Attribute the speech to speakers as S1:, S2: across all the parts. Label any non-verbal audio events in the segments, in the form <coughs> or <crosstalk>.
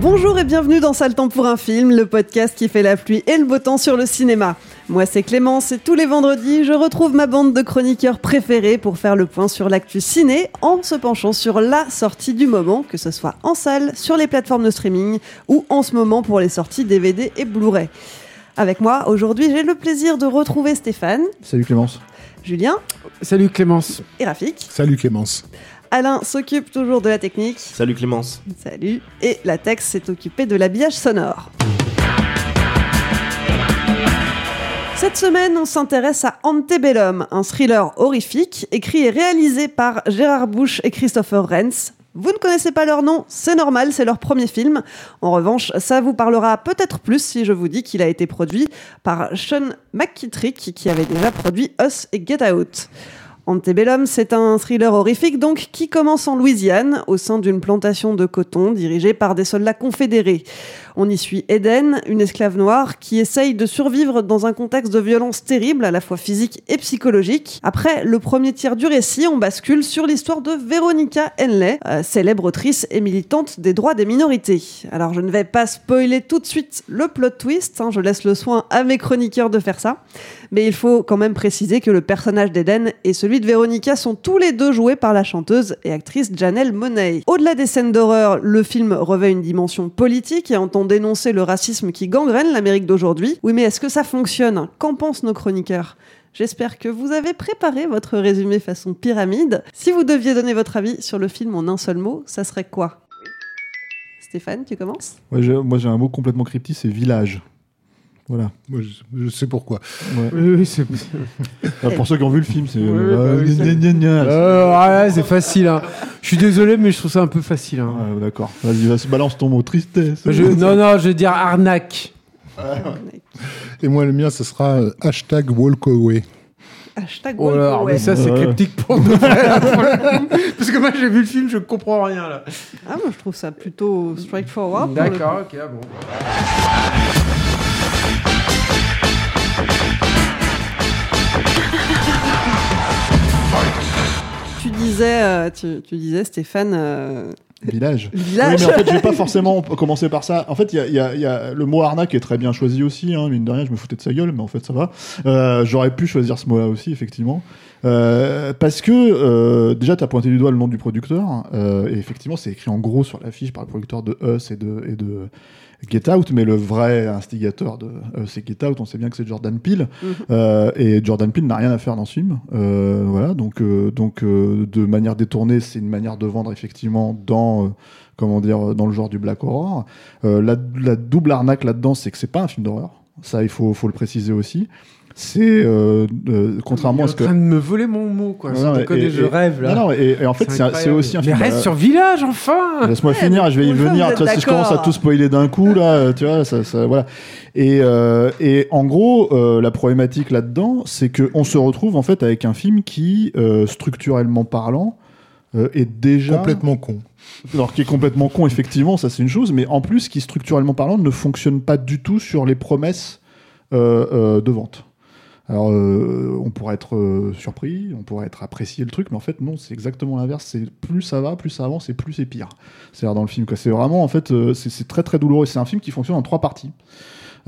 S1: Bonjour et bienvenue dans Sale temps pour un film, le podcast qui fait la pluie et le beau temps sur le cinéma. Moi c'est Clémence et tous les vendredis je retrouve ma bande de chroniqueurs préférés pour faire le point sur l'actu ciné en se penchant sur la sortie du moment, que ce soit en salle, sur les plateformes de streaming ou en ce moment pour les sorties DVD et Blu-ray. Avec moi aujourd'hui j'ai le plaisir de retrouver Stéphane,
S2: Salut Clémence.
S1: Julien
S3: Salut Clémence.
S1: et Rafik.
S2: Salut Clémence.
S1: Alain s'occupe toujours de la technique.
S4: Salut Clémence.
S1: Salut. Et la Tex s'est occupée de l'habillage sonore. Cette semaine, on s'intéresse à Antebellum, un thriller horrifique écrit et réalisé par Gérard Bush et Christopher Renz. Vous ne connaissez pas leur nom, c'est normal, c'est leur premier film. En revanche, ça vous parlera peut-être plus si je vous dis qu'il a été produit par Sean McKittrick, qui avait déjà produit Us et Get Out. Antebellum, c'est un thriller horrifique donc qui commence en Louisiane, au sein d'une plantation de coton dirigée par des soldats confédérés. On y suit Eden, une esclave noire qui essaye de survivre dans un contexte de violence terrible, à la fois physique et psychologique. Après le premier tiers du récit, on bascule sur l'histoire de Veronica Henley, euh, célèbre autrice et militante des droits des minorités. Alors je ne vais pas spoiler tout de suite le plot twist, hein, je laisse le soin à mes chroniqueurs de faire ça. Mais il faut quand même préciser que le personnage d'Eden et celui de Veronica sont tous les deux joués par la chanteuse et actrice Janelle Monáe. Au-delà des scènes d'horreur, le film revêt une dimension politique et entend dénoncer le racisme qui gangrène l'Amérique d'aujourd'hui. Oui, mais est-ce que ça fonctionne? Qu'en pensent nos chroniqueurs? J'espère que vous avez préparé votre résumé façon pyramide. Si vous deviez donner votre avis sur le film en un seul mot, ça serait quoi? Stéphane, tu commences?
S2: Moi j'ai un mot complètement cryptique, c'est village. Voilà.
S5: Moi, je, je sais pourquoi.
S2: Ouais.
S3: Oui, oui, c'est.
S2: Enfin, <laughs> pour ceux qui ont vu le film, c'est. Euh,
S3: bah. Euh, c'est facile. Hein. Je suis désolé, mais je trouve ça un peu facile. Hein.
S2: Ouais, D'accord. Vas-y, vas-y, balance ton mot tristesse.
S3: Je- non, non, je vais dire arnaque.
S5: Et moi, le mien, ce sera euh, hashtag walkaway.
S1: Hashtag
S3: Oh là, mais ça, c'est
S2: Ouais.
S3: cryptique pour nous. <laughs> Parce que moi, j'ai vu le film, je comprends rien là.
S1: Ah, moi je trouve ça plutôt straightforward.
S3: D'accord, ok, ah bon.
S1: Tu disais, euh, tu, tu disais Stéphane, euh,
S2: Village. Oui,
S1: village.
S2: mais en fait, je vais pas forcément commencer par ça. En fait, il y a, il y a- il y a- le mot arnaque est très bien choisi aussi. Hein, mine de rien, je me foutais de sa gueule, mais en fait, ça va. Euh, J'aurais pu choisir ce mot-là aussi, effectivement. Euh, parce que euh, déjà, tu as pointé du doigt le nom du producteur. euh, et effectivement, c'est écrit en gros sur l'affiche par le producteur de Us et de, et de Get Out. Mais le vrai instigateur de Us et Get Out, on sait bien que c'est Jordan Peele.
S1: Mhm.
S2: Euh, et Jordan Peele n'a rien à faire dans ce film. Euh, voilà, donc, euh, donc euh, de manière détournée, c'est une manière de vendre effectivement dans, euh, comment dire, dans le genre du black horror. Euh, la, la double arnaque là-dedans, c'est que c'est pas un film d'horreur. Ça, il faut, faut le préciser aussi. C'est euh, euh, contrairement à ce
S3: en
S2: que.
S3: train de me voler mon mot, quoi.
S2: Non, non,
S3: déconner,
S2: et-
S3: je
S2: et-
S3: rêve là.
S2: Non, non, et, et en fait, c'est aussi un
S3: Mais
S2: film.
S3: reste
S2: euh,
S3: sur Village, enfin <laughs>
S2: Laisse-moi finir, je vais y venir. Tu vois, si je commence à tout spoiler d'un coup, là, tu vois, ça, ça- voilà. Et, euh, et en gros, euh, la problématique là-dedans, c'est qu'on se retrouve en fait avec un film qui, euh, structurellement parlant, euh, est déjà
S5: Complètement con.
S2: alors qui est complètement con, effectivement, ça c'est une chose, mais en plus qui structurellement parlant ne fonctionne pas du tout sur les promesses euh, euh, de vente. Alors, euh, on pourrait être euh, surpris, on pourrait être apprécié le truc, mais en fait, non, c'est exactement l'inverse. C'est plus ça va, plus ça avance, et plus c'est pire. C'est-à-dire dans le film, quoi. C'est vraiment, en fait, euh, c'est très très douloureux. C'est un film qui fonctionne en trois parties.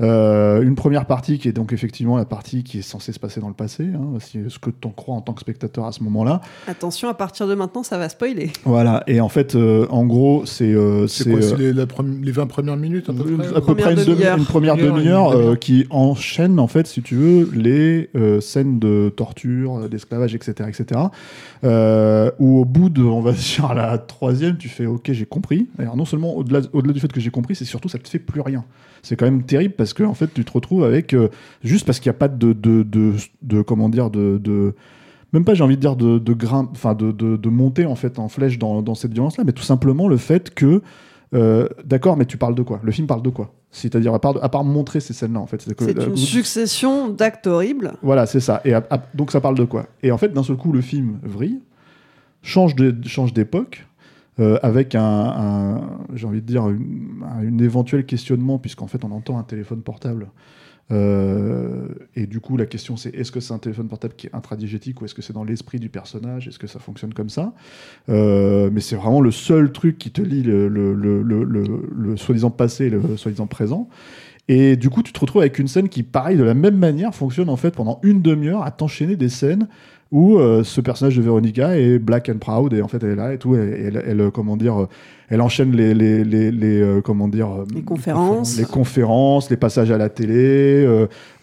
S2: Euh, une première partie qui est donc effectivement la partie qui est censée se passer dans le passé, hein, ce que t'en crois en tant que spectateur à ce moment-là.
S1: Attention, à partir de maintenant, ça va spoiler.
S2: Voilà, et en fait, euh, en gros, c'est euh,
S5: C'est quoi
S2: euh,
S5: C'est les, la premi- les 20 premières minutes à peu près
S2: à peu près une, demi-
S1: demi-heure.
S2: une première
S5: Demi-heure,
S2: euh, qui enchaîne en fait, si tu veux, les euh, scènes de torture, d'esclavage, etc., etc. Euh, où au bout de, on va <laughs> dire la troisième, tu fais OK, j'ai compris. Alors non seulement au-delà, au-delà du fait que j'ai compris, c'est surtout ça te fait plus rien. C'est quand même terrible parce que en fait, tu te retrouves avec euh, juste parce qu'il n'y a pas de, de, de, de- comment dire de, de même pas j'ai envie de dire de, de grain enfin de, de, de monter en fait en flèche dans, dans cette violence là mais tout simplement le fait que euh, d'accord mais tu parles de quoi? Le film parle de quoi? C'est-à-dire à part, à part montrer ces scènes là en fait c'est euh,
S1: une succession d'actes horribles.
S2: voilà c'est ça. Et à- à- donc ça parle de quoi? Et en fait d'un seul coup le film vrille change de change d'époque avec un, j'ai envie de dire un éventuel questionnement puisqu'en fait on entend un téléphone portable. Euh, et du coup, la question c'est est-ce que c'est un téléphone portable qui est intradigétique ou est-ce que c'est dans l'esprit du personnage? Est-ce que ça fonctionne comme ça? Euh, Mais c'est vraiment le seul truc qui te lie le, le, le- le soi-disant passé et le soi-disant présent. Et du coup, tu te retrouves avec une scène qui, pareil, de la même manière, fonctionne en fait pendant une demi-heure à t'enchaîner des scènes où euh, ce personnage de Veronica est black and proud et en fait elle est là et tout, et elle, elle, euh, comment dire, euh, elle enchaîne les, les, les, les, euh, comment dire,
S1: Les conférences.
S2: les conférences, les passages à la télé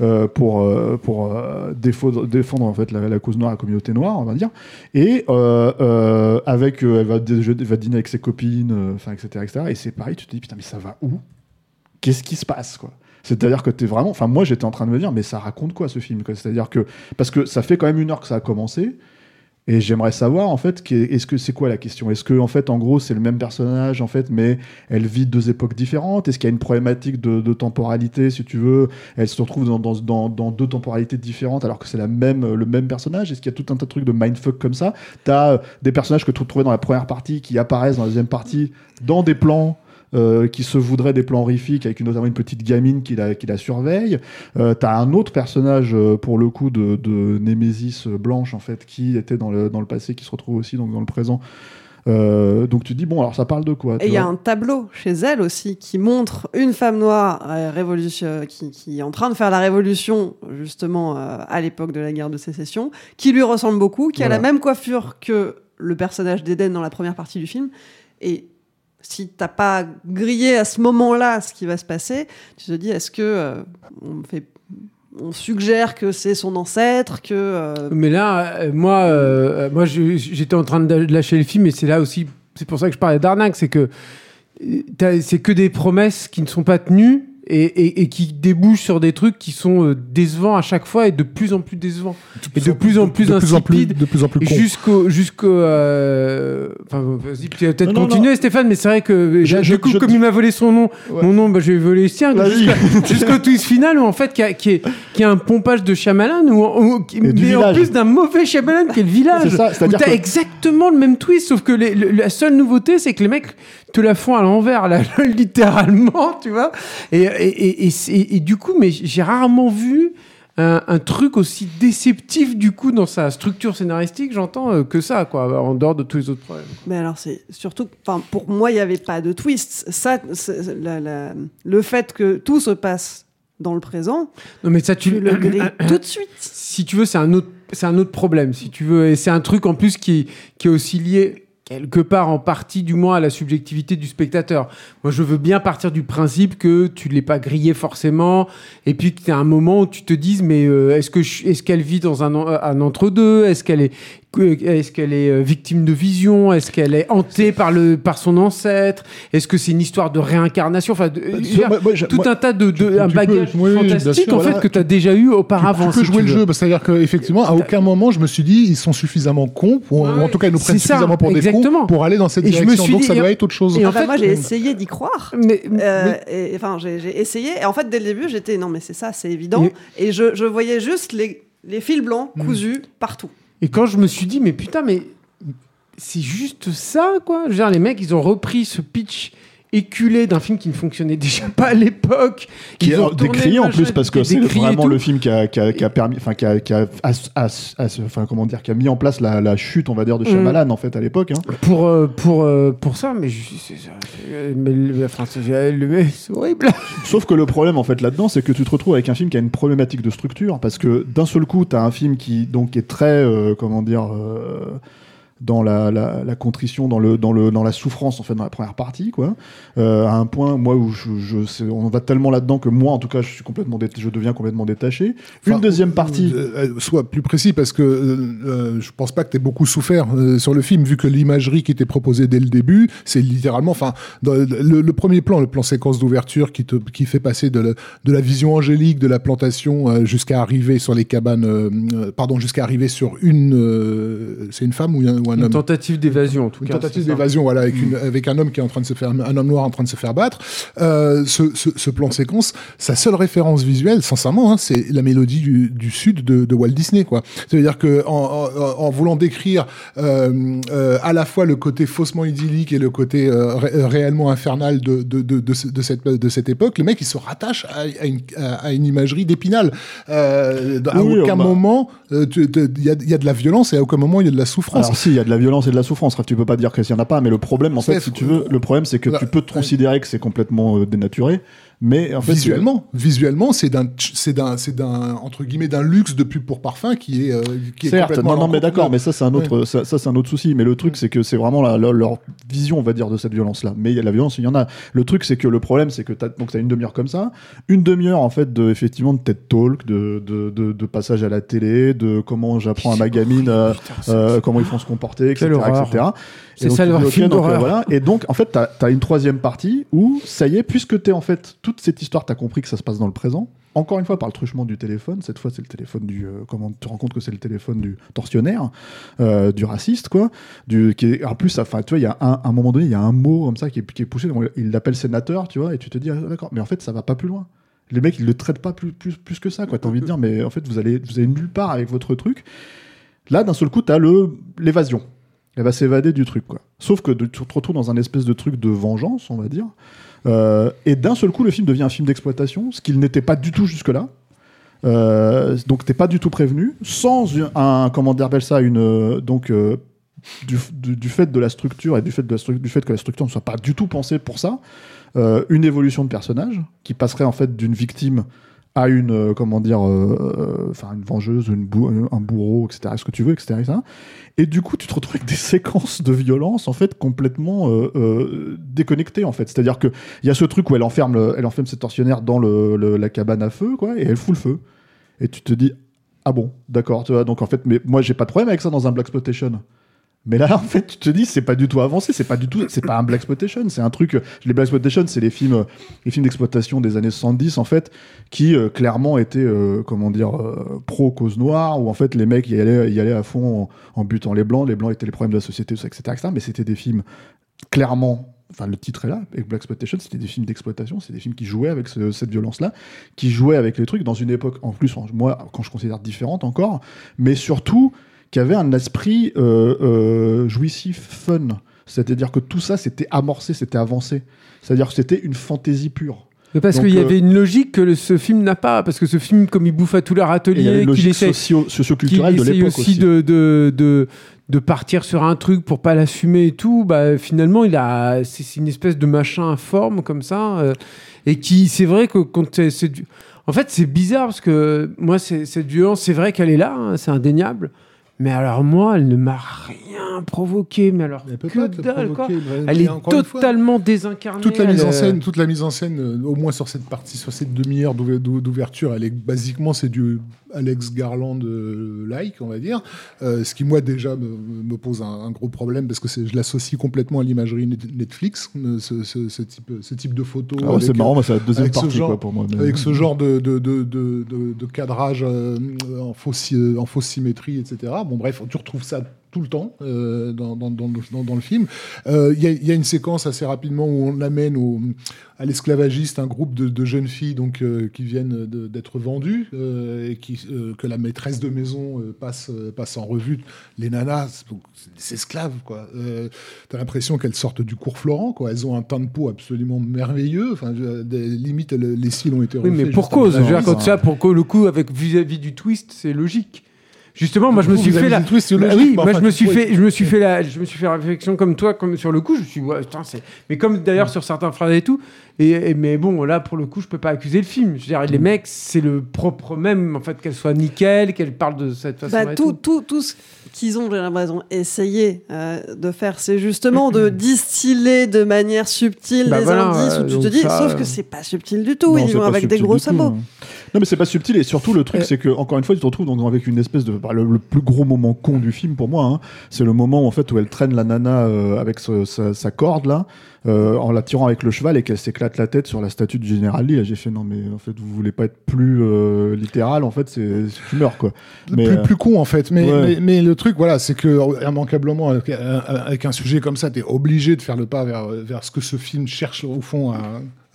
S2: euh, pour pour défendre, défendre en fait la, la cause noire, la communauté noire, on va dire. Et avec, elle va, elle va dîner avec ses copines, enfin etc., etc. Et c'est pareil, tu te dis putain mais ça va où? Qu'est-ce qui se passe quoi. C'est-à-dire que t'es vraiment, enfin moi j'étais en train de me dire mais ça raconte quoi ce film C'est-à-dire que parce que ça fait quand même une heure que ça a commencé et j'aimerais savoir en fait est-ce que c'est quoi la question? Est-ce que en fait en gros c'est le même personnage en fait mais elle vit deux époques différentes? Est-ce qu'il y a une problématique de, temporalité si tu veux? Elle se retrouve dans, deux temporalités différentes alors que c'est même le même personnage? Est-ce qu'il y a tout un tas de trucs de mindfuck comme ça? T'as euh, des personnages que tu trouvais dans la première partie qui apparaissent dans la deuxième partie dans des plans euh, qui se voudraient des plans horrifiques avec notamment une petite gamine qui la, qui la surveille. Euh, T'as un autre personnage euh, pour le coup de, de Némésis euh, blanche en fait qui était dans le, dans le passé qui se retrouve aussi donc dans le présent. Euh, donc tu te dis bon alors ça parle de quoi
S1: Et il y a un tableau chez elle aussi qui montre une femme noire euh, révolution, qui, qui est en train de faire la révolution justement euh, à l'époque de la guerre de sécession, qui lui ressemble beaucoup, qui a la même coiffure que le personnage d'Eden dans la première partie du film. Et si t'as pas grillé à ce moment-là ce qui va se passer, tu te dis est-ce que euh, on fait on suggère que c'est son ancêtre, que euh,
S3: Mais là, euh, moi, moi j'étais en train de lâcher le film et c'est là aussi, c'est pour ça que je parlais d'arnaque, c'est que c'est que des promesses qui ne sont pas tenues et, et- et qui débouchent sur des trucs qui sont euh, décevants à chaque fois et de plus en plus décevants. Et de plus en plus
S5: de plus en plus,
S3: insipides
S5: de plus en plus
S3: jusqu'au jusqu'au euh, enfin vas-y peut-être continuer Stéphane mais c'est vrai que
S2: Je-
S3: là,
S2: je-
S3: du coup
S2: je-
S3: comme il m'a volé son nom
S2: Ouais.
S3: mon nom bah, je vais voler le sien jusqu'au twist final où en fait qui a, qui est qui a un pompage de Shyamalan ou, mais en plus d'un mauvais Shyamalan qui est le village
S2: C'est ça,
S3: où t'as
S2: que-
S3: exactement le même twist sauf que les- le- la seule nouveauté c'est que les mecs te la font à l'envers là, <laughs> littéralement tu vois et, et, et, du coup mais j'ai rarement vu un, un truc aussi déceptif du coup dans sa structure scénaristique, j'entends euh, que ça, quoi, en dehors de tous les autres problèmes.
S1: Mais alors, c'est surtout, pour moi, il n'y avait pas de twist. Ça, c'est- la- la- le fait que tout se passe dans le présent,
S3: Non, mais ça, tu,
S1: tu le <coughs> tout de suite.
S3: Si tu veux, c'est un autre, c'est un autre problème. Si tu veux, et c'est un truc en plus qui, qui est aussi lié quelque part en partie du moins à la subjectivité du spectateur. Moi je veux bien partir du principe que tu l'es pas grillé forcément et puis que tu as un moment où tu te dises mais euh, est-ce que est-ce qu'elle vit dans un, un entre-deux? Est-ce qu'elle est est-ce qu'elle est euh, victime de vision? Est-ce qu'elle est hantée par le par son ancêtre? Est-ce que c'est une histoire de réincarnation? Enfin de- je veux dire,
S2: moi- moi, je-
S3: tout
S2: moi-
S3: un tas de, de
S5: tu
S3: un bagage
S5: oui, oui, bien
S3: fantastique
S5: sûr,
S3: en
S5: voilà.
S3: fait que tu as déjà eu auparavant.
S5: tu peux
S3: si
S5: jouer le
S3: veux.
S5: jeu, bah, c'est-à-dire qu'effectivement, à aucun moment, je me suis dit, ils sont suffisamment cons, ou
S3: Ouais,
S5: en tout cas, ils nous prennent
S3: ça,
S5: suffisamment pour des cons pour aller dans cette
S3: Et je me
S5: direction.
S3: suis
S5: Donc
S3: dit-
S5: ça doit être autre chose.
S3: et en
S1: Ah bah,
S3: fait,
S1: moi, j'ai
S5: euh,
S1: essayé d'y croire.
S3: Mais,
S1: Euh,
S3: mais-
S1: et- Enfin, j'ai essayé. Et en fait, dès le début, j'étais non, mais c'est ça, c'est évident. Et, je, voyais juste les, les fils blancs
S3: Mm.
S1: cousus partout.
S3: Et quand je me suis dit, mais putain, mais c'est juste ça, quoi. Je veux dire, les mecs, ils ont repris ce pitch éculé d'un film qui ne fonctionnait déjà <laughs> pas à l'époque.
S2: qui est décrié en plus parce que c'est vraiment le film qui a, qui a- qui a permis enfin qui a, qui a as- as- as- enfin comment dire qui a mis en place la, la chute on va dire de
S3: Mm.
S2: Shyamalan en fait à l'époque hein.
S3: Pour, euh, pour, euh, pour ça, mais, enfin, c'est horrible. <laughs>
S2: Sauf que le problème en fait là-dedans, c'est que tu te retrouves avec un film qui a une problématique de structure parce que d'un seul coup, tu as un film qui donc est très euh, comment dire euh, dans la, la, la contrition, dans le dans le dans la souffrance en fait dans la première partie quoi. Euh, à un point moi où je, on va tellement là-dedans que moi en tout cas je suis complètement je deviens complètement détaché. Une deuxième partie.
S5: euh, euh, sois plus précis parce que euh, euh, je pense pas que tu aies beaucoup souffert euh, sur le film vu que l'imagerie qui était proposée dès le début, c'est littéralement enfin le, le premier plan, le plan séquence d'ouverture qui te qui fait passer de, la- de la vision angélique de la plantation euh, jusqu'à arriver sur les cabanes euh, euh, pardon, jusqu'à arriver sur une euh, c'est une femme ou un, ou un
S3: Une
S5: homme
S3: tentative d'évasion, en tout
S5: une
S3: cas.
S5: tentative
S3: c'est ça.
S5: d'évasion, voilà, avec, une, avec un homme qui est en train de se faire, un homme noir en train de se faire battre. Euh, ce, ce, ce plan séquence, sa seule référence visuelle, sincèrement, hein, c'est la mélodie du, du sud de, de Walt Disney, quoi. C'est-à-dire que en, en, en voulant décrire euh, euh, à la fois le côté faussement idyllique et le côté ré- réellement infernal de, de, de, de, ce- de cette, de cette époque, le mec il se rattache à, à une, à, une imagerie d'épinal. À
S2: Oui,
S5: aucun moment il y, y a de la violence et à aucun moment il y a de la souffrance.
S2: Alors si, y a de la violence et de la souffrance. Tu peux pas dire qu'il y en a pas, mais le problème, en fait, si tu veux, le problème, c'est que tu peux te considérer que c'est complètement euh, dénaturé, mais en fait,
S5: visuellement, visuellement, c'est d'un, c'est d'un, c'est d'un entre guillemets d'un luxe de pub pour parfum qui est, euh, qui est
S2: Certes,
S5: complètement
S2: non, non, mais d'accord, mais ça c'est un autre, ça, ça, c'est un autre souci. Mais le truc c'est que c'est vraiment la- la- leur vision, on va dire, de cette violence-là. Mais il y a la violence, il y en a. Le truc c'est que le problème c'est que t'as donc t'as une demi-heure comme ça, une demi-heure en fait de effectivement de TED Talk, de, de, de, de passage à la télé, de comment j'apprends à ma gamine euh, euh, comment ils font se comporter, etc., etc. Et
S3: C'est
S2: donc,
S3: ça, le film
S2: donc, euh, voilà. Et donc en fait t'as as une troisième partie où ça y est, puisque t'es en fait toute cette histoire, t'as compris que ça se passe dans le présent. Encore une fois par le truchement du téléphone. Cette fois c'est le téléphone du euh, comment tu te rends compte que c'est le téléphone du tortionnaire, euh, du raciste quoi. Du qui en plus enfin tu vois il y a un, moment donné il y a un mot comme ça qui est, qui est poussé. il l'appelle sénateur tu vois et tu te dis ah, d'accord mais en fait ça va pas plus loin. Les mecs ils le traitent pas plus plus plus que ça quoi. T'as envie de dire mais en fait vous allez vous allez nulle part avec votre truc. Là d'un seul coup t'as le l'évasion. Elle va s'évader du truc, quoi. Sauf que de- tu te retrouves dans un espèce de truc de vengeance, on va dire. Euh, et d'un seul coup, le film devient un film d'exploitation, ce qu'il n'était pas du tout jusque-là. Euh, donc t'es pas du tout prévenu, sans un, comment dire ça, une euh, donc euh, du, fait de la structure et du fait du fait que la structure ne soit pas du tout pensée pour ça, une évolution de personnage qui passerait en fait d'une victime à une euh, comment dire euh, euh, enfin une vengeuse un bourreau etc ce que tu veux etc, et du coup tu te retrouves avec des <laughs> séquences de violence en fait complètement déconnectées en fait. C'est à dire que il y a ce truc où elle enferme le- elle enferme ses tortionnaires dans le, la cabane à feu quoi et elle fout le feu. Et tu te dis ah bon d'accord tu vois. Donc en fait mais moi j'ai pas de problème avec ça dans un black exploitation mais là, <laughs> en fait, tu te dis, c'est pas du tout avancé, c'est pas du tout, c'est pas un black exploitation, c'est un truc. Les black exploitation, c'est les films, les films d'exploitation des années 70, en fait, qui euh, clairement étaient, euh, comment dire, euh, pro cause noire, où en fait les mecs y allaient, y allaient à fond en, butant les blancs, les blancs étaient les problèmes de la société, etc., etc. Mais c'était des films clairement. Enfin, le titre est là, avec Black Exploitation, c'était des films d'exploitation, c'est des films qui jouaient avec ce- cette violence-là, qui jouaient avec les trucs dans une époque, en plus, moi, quand je considère différente encore, mais surtout qui avait un esprit euh, euh, jouissif, fun. C'est-à-dire que tout ça, c'était amorcé, c'était avancé. C'est-à-dire que c'était une fantaisie pure.
S3: Parce qu'il y
S2: euh,
S3: avait une logique que le- ce film n'a pas. Parce que ce film, comme il bouffe à
S2: avait
S3: ateliers,
S2: une
S3: qu'il
S2: logique
S3: essaie,
S2: socio- socioculturelle de l'époque
S3: aussi,
S2: aussi.
S3: De, de, de, de partir sur un truc pour pas l'assumer et tout, bah, finalement, il a, c'est une espèce de machin informe comme ça. euh, et qui, c'est vrai que quand c'est- du- En fait, c'est bizarre parce que moi, cette violence, c'est vrai qu'elle est là, hein, c'est indéniable. Mais alors, moi, elle ne m'a rien provoqué. Mais alors,
S5: Elle peut
S3: que dalle, quoi. Elle est totalement désincarnée.
S5: toute la mise en
S3: euh,
S5: scène, toute la mise en scène, euh, au moins sur cette partie, sur cette demi-heure d'ouver- d'ou- d'ouverture, elle est basiquement c'est du Alex Garland euh, like, on va dire. Euh, ce qui moi déjà me, me pose un, un gros problème parce que je l'associe complètement à l'imagerie net- Netflix, euh, ce, ce- ce type, ce type de photo.
S2: Ah ouais, c'est marrant, c'est la deuxième partie,
S5: genre-
S2: quoi, pour moi. mais-
S5: Avec ce genre de, de, de, de, de- de cadrage euh, en, fausse, en fausse symétrie, etc. Bon, bref, tu retrouves ça tout le temps euh, dans, dans, dans, le- dans- dans le film. Euh, Il y, a, il y a une séquence assez rapidement où on amène au, à l'esclavagiste un groupe de, de jeunes filles donc euh, qui viennent d'être vendues et qui, que la maîtresse de maison passe, passe en revue. Les nanas, c'est- esclaves quoi. T'as l'impression qu'elles sortent du cours Florent quoi. Elles ont un teint de peau absolument merveilleux. Enfin, des, limite le- les cils ont été
S3: Oui, mais pour cause. Je veux dire, quand ça, pour que le coup, avec vis-à-vis du twist, c'est logique. Justement, moi je me suis fait la. oui, moi je me suis fait, je me suis fait la, je me suis fait la réflexion comme toi, comme sur le coup, je me suis, dit, ouais, putain, c'est. Mais comme d'ailleurs sur certains phrases et tout. Et, et- mais bon, là pour le coup, je peux pas accuser le film. Je veux dire, les mecs, c'est le propre même, en fait, qu'elle soit nickel, qu'elle parle de cette façon.
S1: Bah, tout, tout, tout ce qu'ils ont, j'ai l'impression, essayé euh, de faire, c'est justement de <clears throat> distiller de manière subtile
S3: Bah
S1: des
S3: voilà,
S1: indices où
S3: euh,
S1: tu te dis,
S3: ça,
S1: sauf
S3: euh,
S1: que c'est pas subtil du tout,
S2: Non,
S1: ils vont avec des
S2: subtil
S1: gros
S2: tout,
S1: sabots.
S2: hein. Non, mais c'est pas subtil. Et surtout, le truc, c'est que, encore une fois, tu te retrouves donc avec une espèce de. bah, le, le plus gros moment con du film pour moi, hein, c'est le moment en fait, où elle traîne la nana euh, avec ce- sa, sa corde là, euh, en la tirant avec le cheval et qu'elle s'éclate la tête sur la statue du général Lee. J'ai fait non, mais en fait, vous voulez pas être plus euh, littéral, en fait, c'est tu meurs quoi. Mais,
S5: plus,
S2: euh,
S5: plus con en fait. Mais,
S2: ouais.
S5: mais, mais le truc, voilà, c'est que euh, immanquablement, avec, euh, un sujet comme ça, tu es obligé de faire le pas vers, vers ce que ce film cherche au fond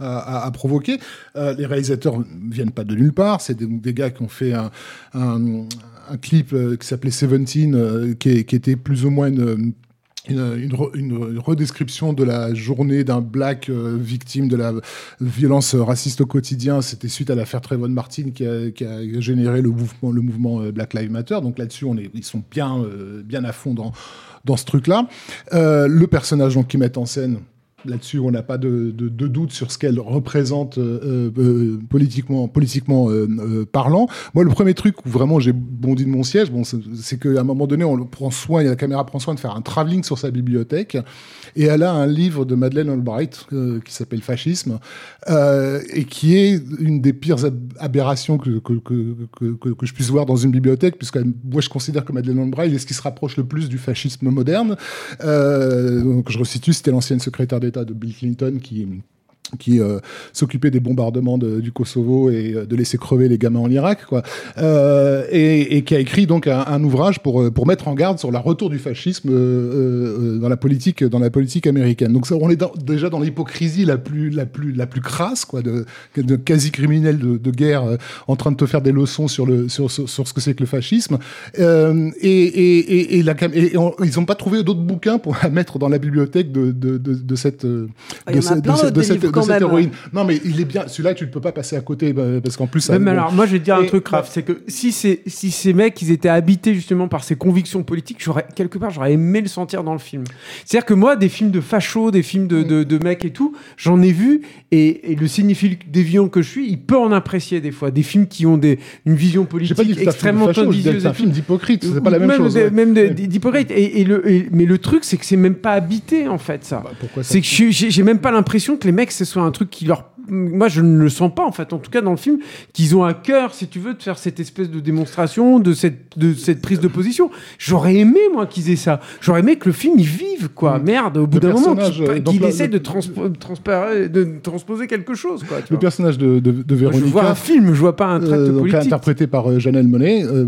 S5: à, à, provoquer. Euh, les réalisateurs viennent pas de nulle part. C'est des, des gars qui ont fait un, un, un clip euh, qui s'appelait Seventeen, euh, qui, qui était plus ou moins une une, une, une redescription de la journée d'un black euh, victime de la violence raciste au quotidien. C'était suite à l'affaire Trayvon Martin qui a, qui a généré le mouvement, le mouvement euh, Black Lives Matter. Donc là-dessus, on est, ils sont bien, euh, bien à fond dans, dans ce truc-là. Euh, le personnage donc, qu'ils mettent en scène, Là-dessus, on n'a pas de, de, doute sur ce qu'elle représente euh, euh, politiquement, politiquement euh, euh, parlant. Moi, le premier truc où vraiment j'ai bondi de mon siège, c'est qu'à un moment donné, on prend soin, la caméra prend soin de faire un travelling sur sa bibliothèque, et elle a un livre de Madeleine Albright euh, qui s'appelle Fascisme, euh, et qui est une des pires ab- aberrations que, que, que, que, je puisse voir dans une bibliothèque, puisque moi je considère que Madeleine Albright est ce qui se rapproche le plus du fascisme moderne. Euh, donc je resitue, c'était l'ancienne secrétaire de Bill Clinton qui qui euh, s'occupait des bombardements de- du Kosovo et euh, de laisser crever les gamins en Irak, quoi, euh, et, et qui a écrit donc un, un ouvrage pour pour mettre en garde sur le retour du fascisme dans la politique dans la politique américaine. Donc ça, on est dans- déjà dans l'hypocrisie la plus la plus la plus crasse, quoi, de, de quasi criminel de, de guerre en train de te faire des leçons sur le sur sur, sur ce que c'est que le fascisme. Et, et, et, et la cam- et on- ils n'ont pas trouvé d'autres bouquins pour la mettre dans la bibliothèque de cette de cette- cette-
S1: quand même.
S5: héroïne. Non, mais il est bien. Celui-là, tu ne peux pas passer à côté bah, parce qu'en plus. ça-
S3: alors, moi, je vais te dire un truc grave, c'est que si, c'est- si ces mecs, ils étaient habités justement par ces convictions politiques, j'aurais quelque part, j'aurais aimé le sentir dans le film. C'est-à-dire que moi, des films de fachos, des films de, de, de mecs et tout, j'en ai vu, et, et le cinéphile déviant que je suis, il peut en apprécier des fois. Des films qui ont des, une vision politique
S5: pas dit que c'est un film
S3: extrêmement tendicieuse
S5: c'est un film d'hypocrite. C'est pas la même
S3: Même
S5: chose.
S3: de-
S5: ouais.
S3: Même
S5: Ouais.
S3: d'hypocrite. Et, et le, et- mais le truc, c'est que c'est même pas habité, en fait, ça.
S5: Bah,
S3: C'est que j'ai même pas l'impression que les mecs, ce soit un truc qui leur. Moi, je ne le sens pas, en fait, en tout cas dans le film, qu'ils ont à cœur, si tu veux, de faire cette espèce de démonstration, de cette, de cette prise de position. J'aurais aimé, moi, qu'ils aient ça. J'aurais aimé que le film, il vive, quoi. Merde, au bout d'un moment, qu'il
S5: euh,
S3: essaie
S5: le-
S3: de, transpo- de transposer quelque chose, quoi. tu
S5: Le
S3: vois.
S5: personnage de, de, de
S3: je vois un film, je vois pas un tract
S5: euh, donc
S3: politique.
S5: interprété par euh, Janelle Monet, euh,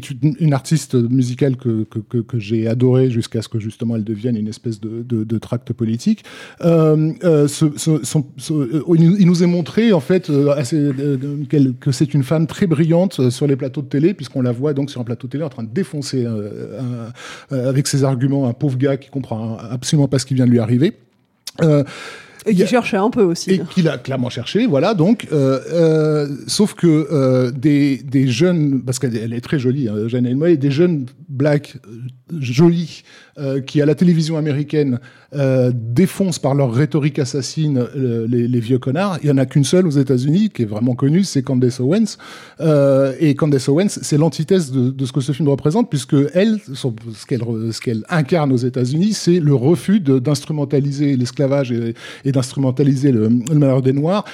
S5: qui est une, artiste musicale que, que, que, j'ai adorée jusqu'à ce que justement elle devienne une espèce de, de, tract politique. Euh, euh, euh, il, nous- est montré en fait que c'est une femme très brillante sur les plateaux de télé, puisqu'on la voit donc sur un plateau de télé en train de défoncer avec ses arguments un pauvre gars qui comprend absolument pas ce qui vient de lui arriver.
S1: Et qui
S5: a-
S1: cherchait un peu aussi.
S5: et qu'il a clairement cherché, voilà. Donc, euh, euh, sauf que euh, des, des jeunes, parce qu'elle elle est très jolie, hein, Jeanne Elmoy, des jeunes blacks euh, jolis euh, qui à la télévision américaine euh, défoncent par leur rhétorique assassine euh, les, les vieux connards. Il y en a qu'une seule aux États-Unis qui est vraiment connue, c'est Candace Owens. Euh, et Candace Owens, c'est l'antithèse de, de ce que ce film représente, puisque elle, son- ce qu'elle incarne aux États-Unis, c'est le refus d'instrumentaliser l'esclavage et, et d'instrumentaliser le, le malheur des Noirs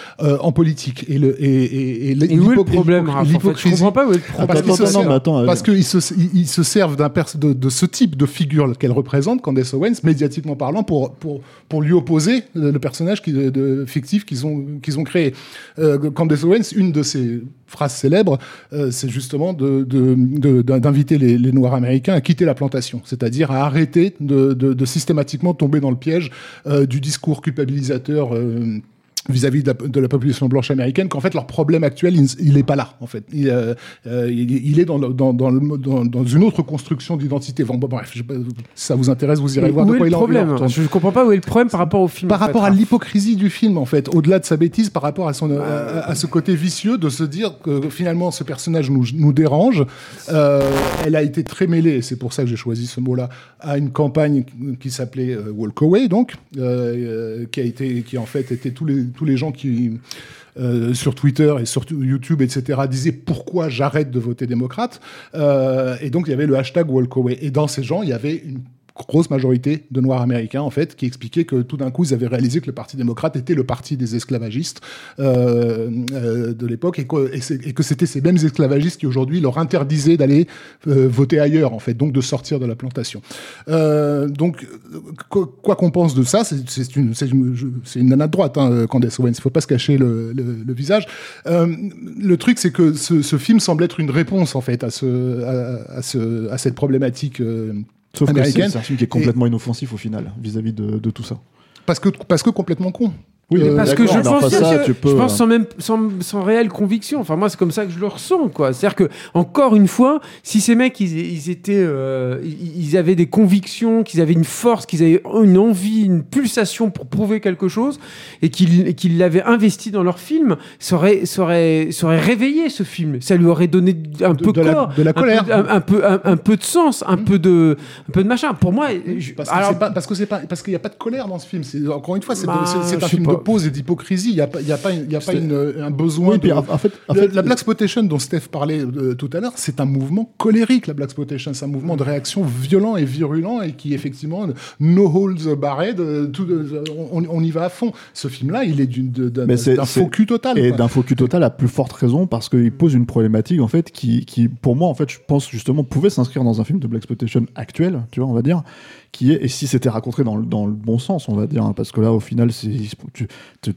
S5: en politique. Et, le, et, et, et
S3: où est le problème, Raph, en fait? Je comprends pas où est le
S5: Ah,
S3: problème.
S5: parce qu'ils se servent-
S2: attends,
S5: se, ils- ils se servent de, de ce type de figure qu'elle représente, Candace Owens, médiatiquement parlant, pour, pour, pour lui opposer le, personnage qui, de, fictif qu'ils ont, ont créé. Euh, Candace Owens, une de ses phrases célèbres, euh, c'est justement de- de- d'inviter les, Noirs américains à quitter la plantation, c'est-à-dire à arrêter de, systématiquement tomber dans le piège euh, du discours culpabilisateur. Euh, vis-à-vis de la, de la population blanche américaine, qu'en fait leur problème actuel, il n'est pas là, en fait. Il, euh, euh, il, il est dans, le- dans, dans, le, dans, une autre construction d'identité. Bon, bon, bref, je si ça vous intéresse, vous irez
S3: Et
S5: voir
S3: où
S5: de
S3: est
S5: quoi
S3: le
S5: il il en
S3: problème. Je comprends pas où est le problème par rapport au film.
S5: Par
S3: fait,
S5: rapport à l'hypocrisie du film, en fait, au-delà de sa bêtise, par rapport à, son, à, à ce côté vicieux de se dire que finalement ce personnage nous, nous dérange. Euh, elle a été très mêlée, et c'est pour ça que j'ai choisi ce mot-là, à une campagne qui s'appelait euh, Walk Away, donc, euh, euh, qui a été, qui en fait étaient tous les, tous les gens qui. euh, sur Twitter et sur YouTube, etc., disaient pourquoi j'arrête de voter démocrate. Euh, et donc, il y avait le hashtag Walkaway. Et dans ces gens, il y avait une grosse majorité de Noirs américains, en fait, qui expliquaient que tout d'un coup, ils avaient réalisé que le Parti démocrate était le parti des esclavagistes euh, euh, de l'époque et que, c'était ces mêmes esclavagistes qui aujourd'hui leur interdisaient d'aller euh, voter ailleurs, en fait, donc de sortir de la plantation. Euh, donc, quoi qu'on pense de ça, c'est une, une, une nana de droite, hein, Candace Owens, il faut pas se cacher le, le- le visage. Euh, le truc, c'est que ce, ce film semble être une réponse, en fait, à, ce, à ce, à cette problématique euh,
S2: Sauf que c'est
S5: américaine.
S2: c'est un film qui est complètement inoffensif au final, vis-à-vis de, de tout ça.
S5: Parce que, parce que complètement con.
S2: Oui,
S5: Euh,
S3: Parce que je pense,
S2: ça,
S3: que-
S2: peux,
S3: je pense sans même sans, sans réelle conviction. Enfin moi c'est comme ça que je le ressens quoi. C'est-à-dire que encore une fois, si ces mecs ils, ils étaient euh, ils, avaient des convictions, qu'ils avaient une force, qu'ils avaient une envie, une pulsation pour prouver quelque chose et qu'ils qu'ils l'avaient investi dans leur film, ça aurait, ça aurait, ça aurait réveillé ce film. Ça lui aurait donné un peu
S5: de la-
S3: corps,
S5: de la
S3: un peu-
S5: colère.
S3: un, un peu un, peu de sens, un peu de un peu de machin. Pour moi, je-
S5: Parce que
S3: alors-
S5: c'est pas- parce que c'est pas parce qu'il n'y a pas de colère dans ce film. C'est encore une fois, c'est
S3: Bah,
S5: un film
S3: pas.
S5: De pause et d'hypocrisie. Il n'y a pas, y a pas, il y a pas une- un besoin.
S2: Oui, puis
S5: de-
S2: en- fait- en
S5: Le-
S2: fait-
S5: la Black Spotation dont Steph parlait euh, tout à l'heure, c'est un mouvement colérique. La Black Spotation, c'est un mouvement de réaction violent et virulent et qui effectivement no holds barred. euh, tout, euh, on, on y va à fond. Ce film-là, il est d'un faux cul total.
S2: Et d'un faux cul total à plus forte raison parce qu'il pose une problématique en fait qui, qui, pour moi en fait, je pense justement pouvait s'inscrire dans un film de Black Exploitation actuel, tu vois, on va dire, qui est et si c'était raconté dans, le- dans le bon sens, on va dire, hein, parce que là au final tu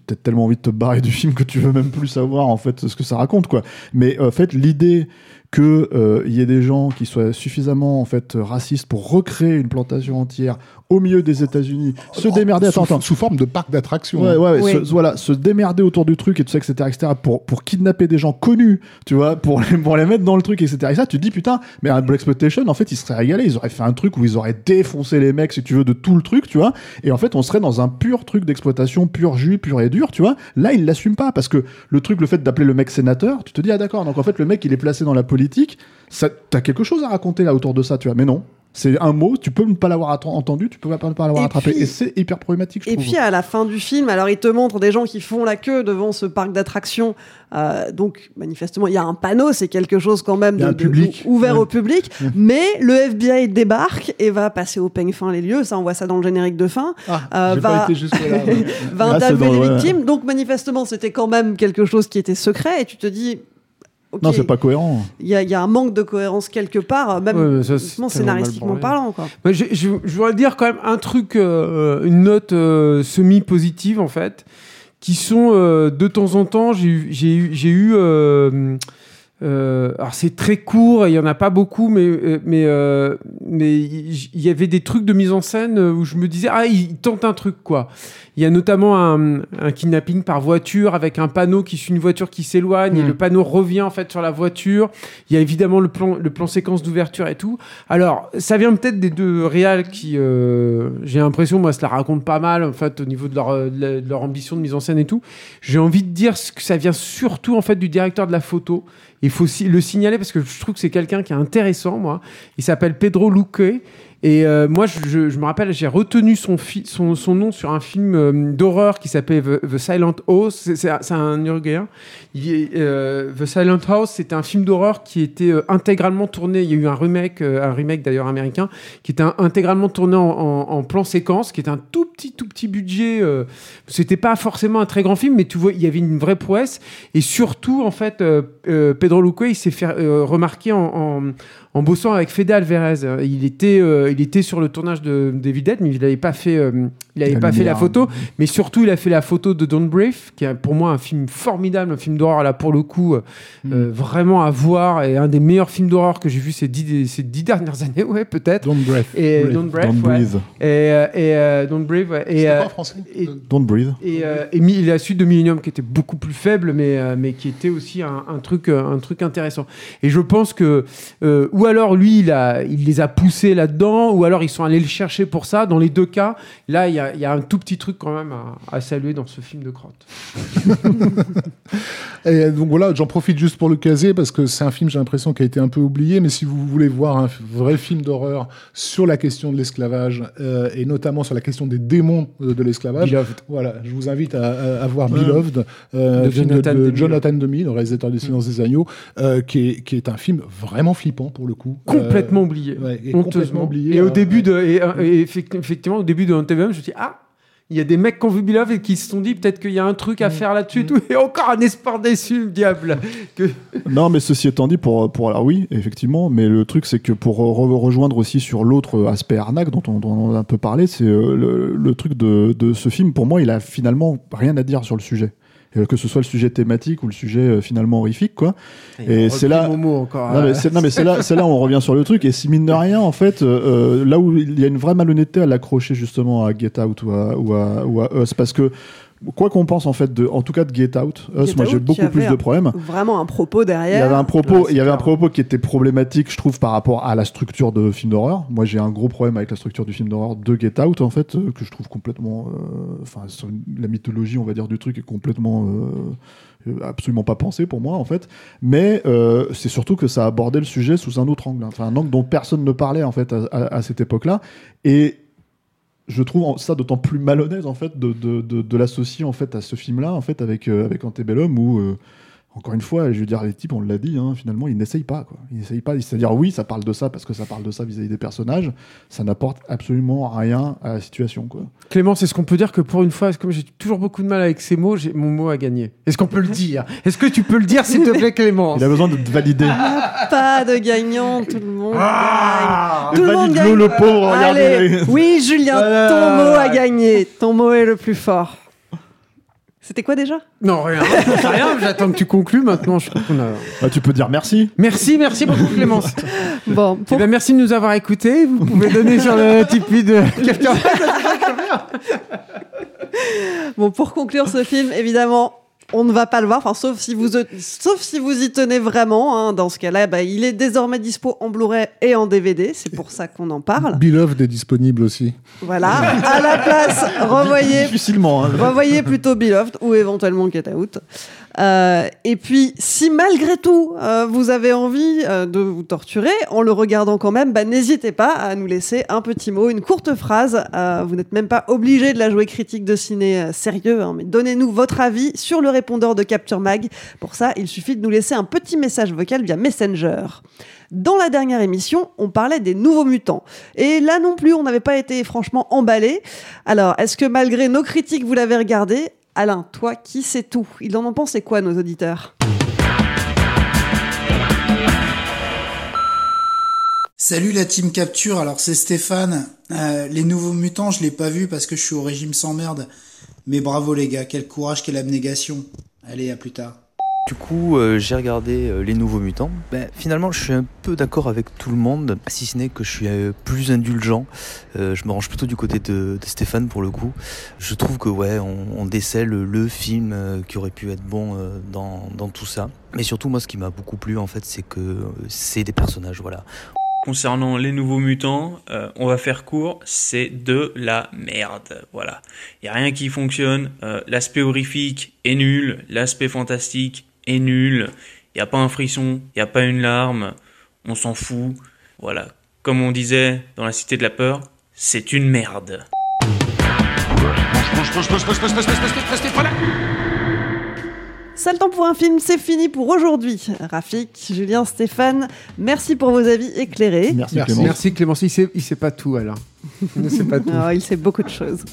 S2: as tellement envie de te barrer du film que tu veux même plus savoir en fait ce que ça raconte quoi. Mais en fait l'idée que euh, il y ait des gens qui soient suffisamment en fait racistes pour recréer une plantation entière au milieu des États-Unis, se démerder, attends,
S5: sous,
S2: attends,
S5: sous forme de parc d'attractions.
S2: Ouais, ouais,
S1: Oui.
S2: Se, voilà, se démerder autour du truc et tout ça, etc., etc., pour, pour kidnapper des gens connus, tu vois, pour les, pour les mettre dans le truc, etc. Et ça, tu te dis, putain, mais un Black Exploitation, en fait, ils seraient régalés. Ils auraient fait un truc où ils auraient défoncé les mecs, si tu veux, de tout le truc, tu vois. Et en fait, on serait dans un pur truc d'exploitation, pur jus, pur et dur, tu vois. Là, ils l'assument pas parce que le truc, le fait d'appeler le mec sénateur, tu te dis, ah d'accord, donc en fait, le mec, il est placé dans la politique, ça, t'as quelque chose à raconter là autour de ça, tu vois. Mais non. C'est un mot, tu peux ne pas l'avoir entendu, tu peux pas, pas l'avoir attrapé.
S1: puis-
S2: et c'est hyper problématique, je
S1: Et
S2: trouve.
S1: puis à la fin du film, alors il te montre des gens qui font la queue devant ce parc d'attractions. Euh, donc manifestement, il y a un panneau, c'est quelque chose quand même de, de- ouvert
S5: Ouais.
S1: au public. Mais le FBI débarque et va passer au peigne fin les lieux. Ça, on voit ça dans le générique de fin.
S5: Ah,
S1: Euh, va-
S5: pas été jusque là. <laughs>
S1: Va
S2: Là, c'est
S1: interviewer les
S2: ouais.
S1: victimes. Donc manifestement, c'était quand même quelque chose qui était secret. Et tu te dis.
S2: Non, c'est pas cohérent.
S1: Il y, a- il y a un manque de cohérence quelque part, même
S3: Ouais, mais ça, tellement mal
S1: scénaristiquement parlant. Quoi.
S3: Moi, je, je, je voudrais dire quand même un truc, euh, une note euh, semi-positive en fait, qui sont euh, de temps en temps, j'ai eu, j'ai eu, j'ai eu euh, alors c'est très court, il y en a pas beaucoup, mais euh, mais euh, mais il y avait des trucs de mise en scène où je me disais ah il tente un truc quoi. Il y a notamment un, un kidnapping par voiture avec un panneau qui suit une voiture qui s'éloigne et
S5: Mm.
S3: le panneau revient en fait sur la voiture. Il y a évidemment le plan, le plan séquence d'ouverture et tout. Alors, ça vient peut-être des deux réals qui, euh, j'ai l'impression, moi, ça la raconte pas mal, en fait, au niveau de leur, euh, de leur ambition de mise en scène et tout. J'ai envie de dire que ça vient surtout, en fait, du directeur de la photo. Il faut le signaler parce que je trouve que c'est quelqu'un qui est intéressant, moi. Il s'appelle Pedro Luque. Et euh, moi, je, me rappelle, j'ai retenu son, nom sur un film euh, d'horreur qui s'appelait The, The Silent House. C'est- un Uruguayen. Euh, The Silent House, c'était un film d'horreur qui était euh, intégralement tourné. Il y a eu un remake, euh, un remake d'ailleurs américain, qui était intégralement tourné en, plan séquence, qui était un tout petit, tout petit budget. euh, c'était pas forcément un très grand film, mais tu vois, il y avait une vraie prouesse. Et surtout, en fait, euh, euh, Pedro Luque, il s'est fait euh, remarquer en, en, bossant avec Fede Alvarez. Euh, Il était, euh, il était sur le tournage de David Dead, mais il n'avait pas fait, euh, il avait
S2: La
S3: pas fait la photo. Mais surtout, il a fait la photo de Don't Breathe, qui est pour moi un film formidable, un film d'horreur là pour le coup, euh,
S2: Mm.
S3: euh, vraiment à voir et un des meilleurs films d'horreur que j'ai vu ces dix, ces dix dernières <laughs> années, ouais peut-être.
S5: Don't breath.
S3: Et
S5: Breathe.
S3: Don't Breathe,
S2: Don't
S3: ouais.
S2: breathe.
S3: Et, euh, et euh, Don't Breathe, ouais. Et, euh,
S5: pas en français
S3: et-
S2: Don't breathe.
S3: et, euh, la suite de Millennium qui était beaucoup plus faible mais, euh, mais qui était aussi un, un truc, euh, un truc intéressant et je pense que euh, ou alors lui il, a, il les a poussés là-dedans ou alors ils sont allés le chercher pour ça dans les deux cas là il y a, il y a un tout petit truc quand même à, à saluer dans ce film de crotte <laughs>
S5: Et donc voilà, j'en profite juste pour le caser parce que c'est un film, j'ai l'impression, qui a été un peu oublié. Mais si vous voulez voir un vrai film d'horreur sur la question de l'esclavage euh, et notamment sur la question des démons euh, de l'esclavage, voilà, je vous invite à, voir
S2: Ouais.
S5: Beloved, euh,
S3: De
S5: film
S3: Jonathan
S5: de. Jonathan Demme, le réalisateur du Silence des agneaux, euh, qui, est, qui est un film vraiment flippant pour le coup.
S3: complètement oublié
S5: ouais, et
S3: honteusement
S5: complètement oublié.
S3: et au
S5: euh,
S3: début de et, et effect- effectivement au début de Antebellum je me suis dit ah il y a des mecs qui ont vu Beloved et qui se sont dit peut-être qu'il y a un truc à faire là-dessus et tout. et encore un espoir déçu diable que
S2: Non, mais ceci étant dit, pour, pour alors oui, effectivement, mais le truc, c'est que pour re- rejoindre aussi sur l'autre aspect arnaque dont on, dont on a un peu parlé, c'est euh, le, le truc de, de ce film, pour moi, il a finalement rien à dire sur le sujet. Euh, que ce soit le sujet thématique ou le sujet euh, finalement horrifique, quoi. Et c'est là.
S3: Momo encore
S2: Non mais, c'est, là, c'est là où on revient sur le truc. Et si mine de rien, en fait, euh, là où il y a une vraie malhonnêteté à l'accrocher justement à Get Out ou à, ou à, ou à Us, parce que quoi qu'on pense en fait, de, en tout cas de Get Out, Us,
S1: Get
S2: moi j'ai beaucoup plus de problèmes.
S1: Vraiment un propos derrière.
S2: Il y avait un propos,
S3: Ouais,
S2: il y avait un propos qui était problématique, je trouve, par rapport à la structure de film d'horreur. Moi, j'ai un gros problème avec la structure du film d'horreur de Get Out, en fait, euh, que je trouve complètement, euh, enfin, la mythologie, on va dire, du truc est complètement, euh, absolument pas pensée pour moi, en fait. Mais euh, c'est surtout que ça abordait le sujet sous un autre angle, hein. enfin, un angle dont personne ne parlait, en fait, à, à- à cette époque-là. Et je trouve ça d'autant plus malhonnête en fait de l'associer en fait à ce film-là en fait avec euh, avec Antebellum où euh, encore une fois, je veux dire les types, on l'a dit, hein, finalement ils n'essayent pas quoi. Ils n'essayent pas, c'est-à-dire oui, ça parle de ça parce que ça parle de ça vis-à-vis des personnages, ça n'apporte absolument rien à la situation quoi.
S3: Clément, est-ce qu'on peut dire que pour une fois, comme j'ai toujours beaucoup de mal avec ces mots, j'ai- mon mot a gagné Est-ce qu'on peut le dire? Est-ce que tu peux le dire, s'il te plaît, Clément?
S2: Il a besoin de te valider.
S1: Pas de gagnant, tout le monde
S3: Ah
S1: gagne. Tout le monde gagne.
S2: le pauvre.
S1: Allez, oui, Julien,
S3: Voilà.
S1: ton mot a gagné. Ton mot est le plus fort. C'était quoi déjà?
S3: Non, rien. rien. J'attends que tu conclues maintenant. Je crois qu'on a...
S2: Ah, tu peux dire merci.
S3: Merci, merci beaucoup, Clémence. <laughs>
S1: Bon,
S3: Eh ben, merci de nous avoir écoutés. Vous pouvez donner sur le <laughs> Tipeee de Captain <laughs>
S1: Bon, pour conclure ce film, évidemment, on ne va pas le voir, enfin, sauf si vous, sauf si vous y tenez vraiment. hein. Dans ce cas-là, bah, il est désormais dispo en Blu-ray et en DVD. C'est pour ça qu'on en parle.
S5: Beloved est disponible aussi.
S1: Voilà. À la place, <laughs> revoyez,
S2: Difficilement. hein.
S1: revoyez plutôt Beloved ou éventuellement Get Out. Euh, et puis, si malgré tout euh, vous avez envie euh, de vous torturer en le regardant quand même, bah, n'hésitez pas à nous laisser un petit mot, une courte phrase. Vous n'êtes même pas obligé de la jouer critique de ciné sérieux, hein, mais donnez-nous votre avis sur le répondeur de Capture Mag. Pour ça, il suffit de nous laisser un petit message vocal via Messenger. Dans la dernière émission, on parlait des nouveaux mutants. Et là non plus, on n'avait pas été franchement emballé. Alors, est-ce que malgré nos critiques, vous l'avez regardé? Alain, toi qui sais tout, il en en pensait quoi, nos auditeurs?
S6: Salut la team Capture, alors c'est Stéphane. Euh, les nouveaux mutants, je l'ai pas vu parce que je suis au régime sans merde. Mais bravo les gars, quel courage, quelle abnégation. Allez, à plus tard.
S7: Du coup, euh, j'ai regardé euh, Les Nouveaux Mutants. Ben, finalement, je suis un peu d'accord avec tout le monde, si ce n'est que je suis euh, plus indulgent. Euh, je me range plutôt du côté de, de Stéphane pour le coup. Je trouve que ouais, on, on décèle le film euh, qui aurait pu être bon euh, dans, dans tout ça. Mais surtout, moi, ce qui m'a beaucoup plu, en fait, c'est que euh, c'est des personnages, voilà.
S8: Concernant les nouveaux mutants, euh, on va faire court, c'est de la merde. Voilà. Il y a rien qui fonctionne. Euh, l'aspect horrifique est nul, l'aspect fantastique est nul. Il y a pas un frisson, il y a pas une larme. On s'en fout. Voilà. Comme on disait dans la cité de la peur, c'est une merde.
S1: Ça le temps pour un film, c'est fini pour aujourd'hui. Rafik, Julien, Stéphane, merci pour vos avis éclairés.
S2: Merci,
S3: Merci,
S2: Clément.
S3: merci Clémence. Il sait, il sait pas tout, Alain. Il ne sait pas <laughs> tout.
S1: Alors, il sait beaucoup de choses.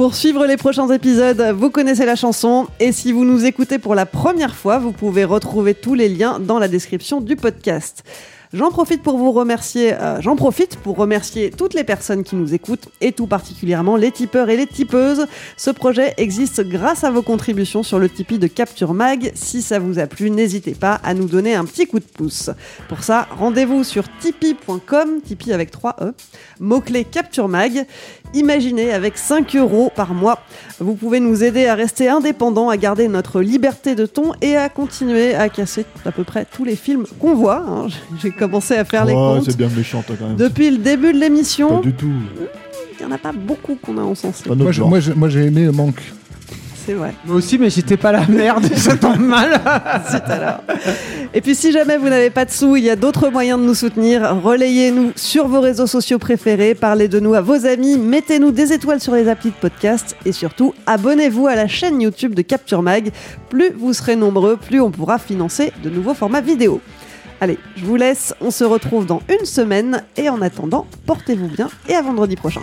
S1: Pour suivre les prochains épisodes, vous connaissez la chanson. Et si vous nous écoutez pour la première fois, vous pouvez retrouver tous les liens dans la description du podcast. J'en profite pour vous remercier, euh, j'en profite pour remercier toutes les personnes qui nous écoutent et tout particulièrement les tipeurs et les tipeuses. Ce projet existe grâce à vos contributions sur le Tipeee de Capture Mag. Si ça vous a plu, n'hésitez pas à nous donner un petit coup de pouce. Pour ça, rendez-vous sur tipeee.com, Tipeee avec 3 E, mot-clé Capture Mag. Imaginez avec 5 euros par mois. Vous pouvez nous aider à rester indépendants, à garder notre liberté de ton et à continuer à casser à peu près tous les films qu'on voit. hein. <laughs> J'ai commencé à faire les
S2: Ouais,
S1: comptes.
S2: c'est bien méchant, toi, quand même.
S1: Depuis le début de l'émission,
S2: Pas du tout.
S1: il n'y en a pas beaucoup qu'on a encensé.
S2: Pas notre
S5: Moi, je-
S2: genre.
S5: moi, j'ai- moi, j'ai aimé le manque.
S1: C'est vrai.
S3: Moi aussi, mais j'étais pas la merde, <laughs> ça tombe mal. <laughs>
S1: Alors. Et puis si jamais vous n'avez pas de sous, il y a d'autres moyens de nous soutenir. Relayez-nous sur vos réseaux sociaux préférés, parlez de nous à vos amis, mettez-nous des étoiles sur les applis de podcast et surtout abonnez-vous à la chaîne YouTube de Capture Mag. Plus vous serez nombreux, plus on pourra financer de nouveaux formats vidéo. Allez, je vous laisse, on se retrouve dans une semaine et en attendant, portez-vous bien et à vendredi prochain.